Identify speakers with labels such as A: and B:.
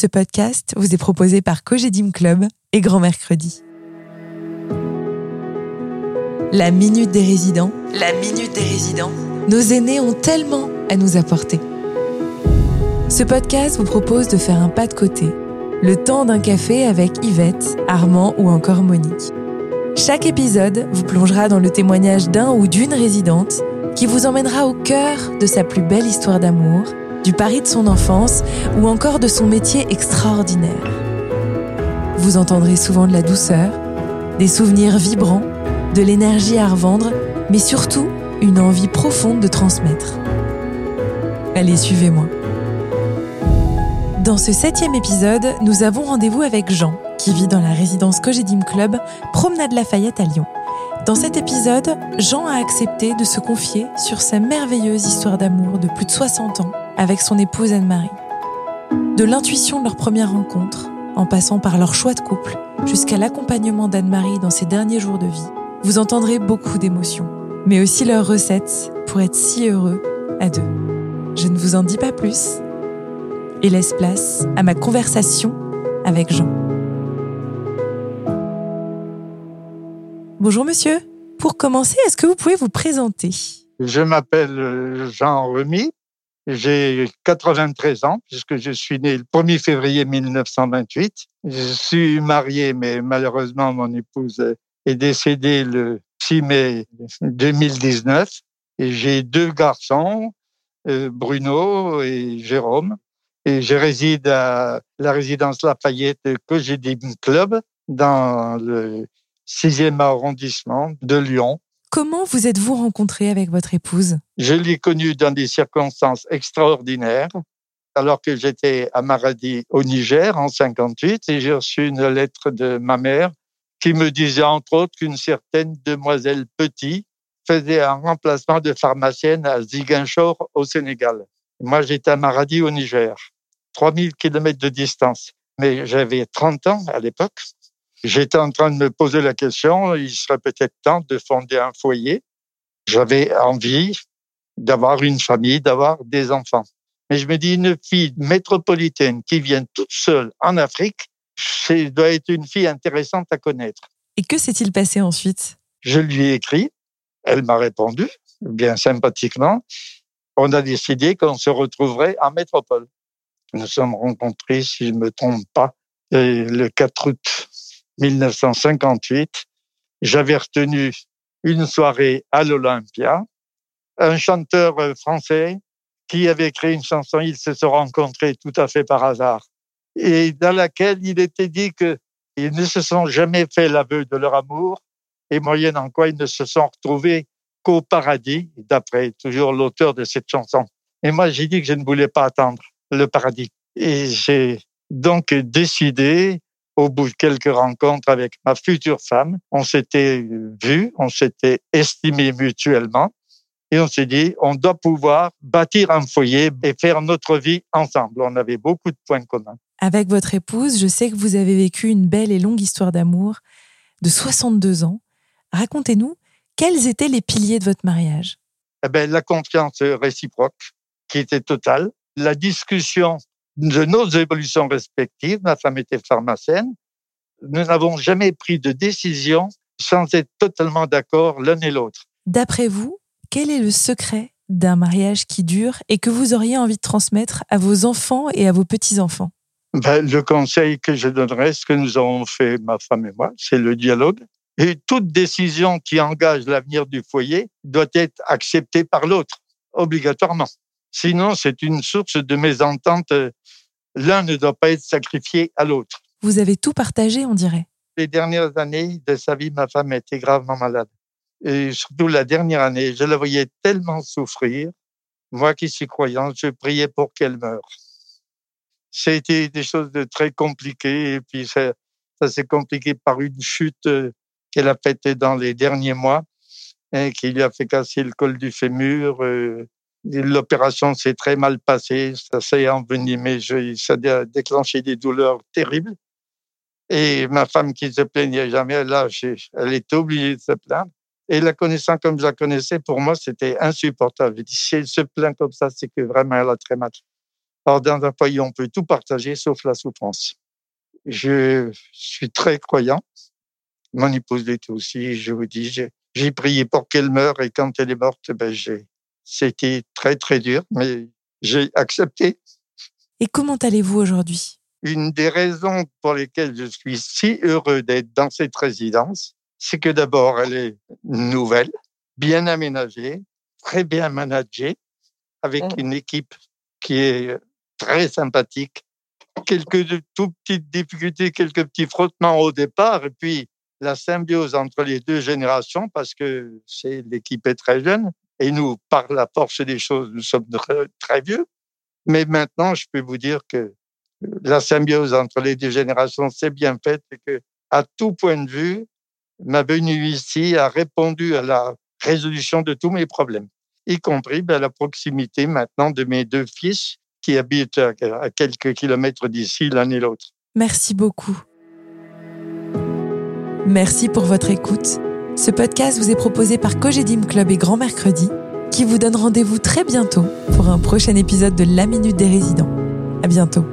A: Ce podcast vous est proposé par Cogedim Club et Grand Mercredi. La Minute des Résidents. La Minute des Résidents. Nos aînés ont tellement à nous apporter. Ce podcast vous propose de faire un pas de côté. Le temps d'un café avec Yvette, Armand ou encore Monique. Chaque épisode vous plongera dans le témoignage d'un ou d'une résidente qui vous emmènera au cœur de sa plus belle histoire d'amour du pari de son enfance ou encore de son métier extraordinaire. Vous entendrez souvent de la douceur, des souvenirs vibrants, de l'énergie à revendre, mais surtout une envie profonde de transmettre. Allez, suivez-moi. Dans ce septième épisode, nous avons rendez-vous avec Jean, qui vit dans la résidence Cogedim Club, Promenade Lafayette à Lyon. Dans cet épisode, Jean a accepté de se confier sur sa merveilleuse histoire d'amour de plus de 60 ans avec son épouse Anne-Marie. De l'intuition de leur première rencontre, en passant par leur choix de couple, jusqu'à l'accompagnement d'Anne-Marie dans ses derniers jours de vie, vous entendrez beaucoup d'émotions, mais aussi leurs recettes pour être si heureux à deux. Je ne vous en dis pas plus et laisse place à ma conversation avec Jean. Bonjour monsieur. Pour commencer, est-ce que vous pouvez vous présenter?
B: Je m'appelle Jean Remy, j'ai 93 ans puisque je suis né le 1er février 1928. Je suis marié, mais malheureusement, mon épouse est décédée le 6 mai 2019. Et j'ai deux garçons, euh, Bruno et Jérôme. Et je réside à la résidence Lafayette que j'ai Club dans le 6e arrondissement de Lyon.
A: Comment vous êtes-vous rencontré avec votre épouse?
B: Je l'ai connue dans des circonstances extraordinaires. Alors que j'étais à Maradi au Niger en 58 et j'ai reçu une lettre de ma mère qui me disait entre autres qu'une certaine demoiselle Petit faisait un remplacement de pharmacienne à Ziguinchor au Sénégal. Moi, j'étais à Maradi au Niger, 3000 kilomètres de distance. Mais j'avais 30 ans à l'époque J'étais en train de me poser la question, il serait peut-être temps de fonder un foyer. J'avais envie d'avoir une famille, d'avoir des enfants. Mais je me dis, une fille métropolitaine qui vient toute seule en Afrique, c'est doit être une fille intéressante à connaître.
A: Et que s'est-il passé ensuite?
B: Je lui ai écrit, elle m'a répondu, bien sympathiquement. On a décidé qu'on se retrouverait en métropole. Nous sommes rencontrés, si je ne me trompe pas, le 4 août 1958, j'avais retenu une soirée à l'Olympia. Un chanteur euh, français qui avait créé une chanson, ils se sont rencontrés tout à fait par hasard, et dans laquelle il était dit qu'ils ne se sont jamais fait l'aveu de leur amour, et moyennant quoi ils ne se sont retrouvés qu'au paradis, d'après toujours l'auteur de cette chanson. Et moi, j'ai dit que je ne voulais pas attendre le paradis. Et j'ai donc décidé au bout de quelques rencontres avec ma future femme, on s'était vu, on s'était estimé mutuellement et on s'est dit, on doit pouvoir bâtir un foyer et faire notre vie ensemble. On avait beaucoup de points communs.
A: Avec votre épouse, je sais que vous avez vécu une belle et longue histoire d'amour de 62 ans. Racontez-nous, quels étaient les piliers de votre mariage?
B: Eh ben, La confiance réciproque qui était totale, la discussion de nos évolutions respectives, ma femme était pharmacienne, nous n'avons jamais pris de décision sans être totalement d'accord l'un et l'autre.
A: D'après vous, quel est le secret d'un mariage qui dure et que vous auriez envie de transmettre à vos enfants et à vos petits-enfants?
B: Ben, Le conseil que je donnerais, ce que nous avons fait, ma femme et moi, c'est le dialogue. Et toute décision qui engage l'avenir du foyer doit être acceptée par l'autre, obligatoirement. Sinon, c'est une source de mésentente. L'un ne doit pas être sacrifié à l'autre.
A: Vous avez tout partagé, on dirait.
B: Les dernières années de sa vie, ma femme était gravement malade. Et surtout la dernière année, je la voyais tellement souffrir. Moi qui suis croyant, je priais pour qu'elle meure. C'était des choses de très compliquées. Et puis ça, ça s'est compliqué par une chute euh, qu'elle a faite dans les derniers mois, et qui lui a fait casser le col du fémur. Euh, L'opération s'est très mal passée, ça s'est envenimé, ça a déclenché des douleurs terribles. Et ma femme qui se plaignait jamais, là, elle était obligée de se plaindre. Et la connaissant comme je la connaissais, pour moi, c'était insupportable. Je dis, si elle se plaint comme ça, c'est que vraiment elle a très mal. Alors, dans un foyer, on peut tout partager sauf la souffrance. Je suis très croyant. Mon épouse l'était aussi. Je vous dis, j'ai prié pour qu'elle meure et quand elle est morte, ben, j'ai, c'était très, très dur, mais j'ai accepté.
A: Et comment allez-vous aujourd'hui?
B: Une des raisons pour lesquelles je suis si heureux d'être dans cette résidence, c'est que d'abord, elle est nouvelle, bien aménagée, très bien managée, avec mmh. une équipe qui est très sympathique. Quelques tout petites difficultés, quelques petits frottements au départ, et puis la symbiose entre les deux générations, parce que c'est l'équipe est très jeune, et nous, par la force des choses, nous sommes très, vieux. Mais maintenant, je peux vous dire que la symbiose entre les deux générations s'est bien faite et que, à tout point de vue, ma venue ici a répondu à la résolution de tous mes problèmes, y compris ben, la proximité maintenant de mes deux fils qui habitent à quelques kilomètres d'ici l'un et l'autre.
A: Merci beaucoup. Merci pour votre écoute. Ce podcast vous est proposé par Cogedim Club et Grand Mercredi, qui vous donne rendez-vous très bientôt pour un prochain épisode de La Minute des Résidents. À bientôt.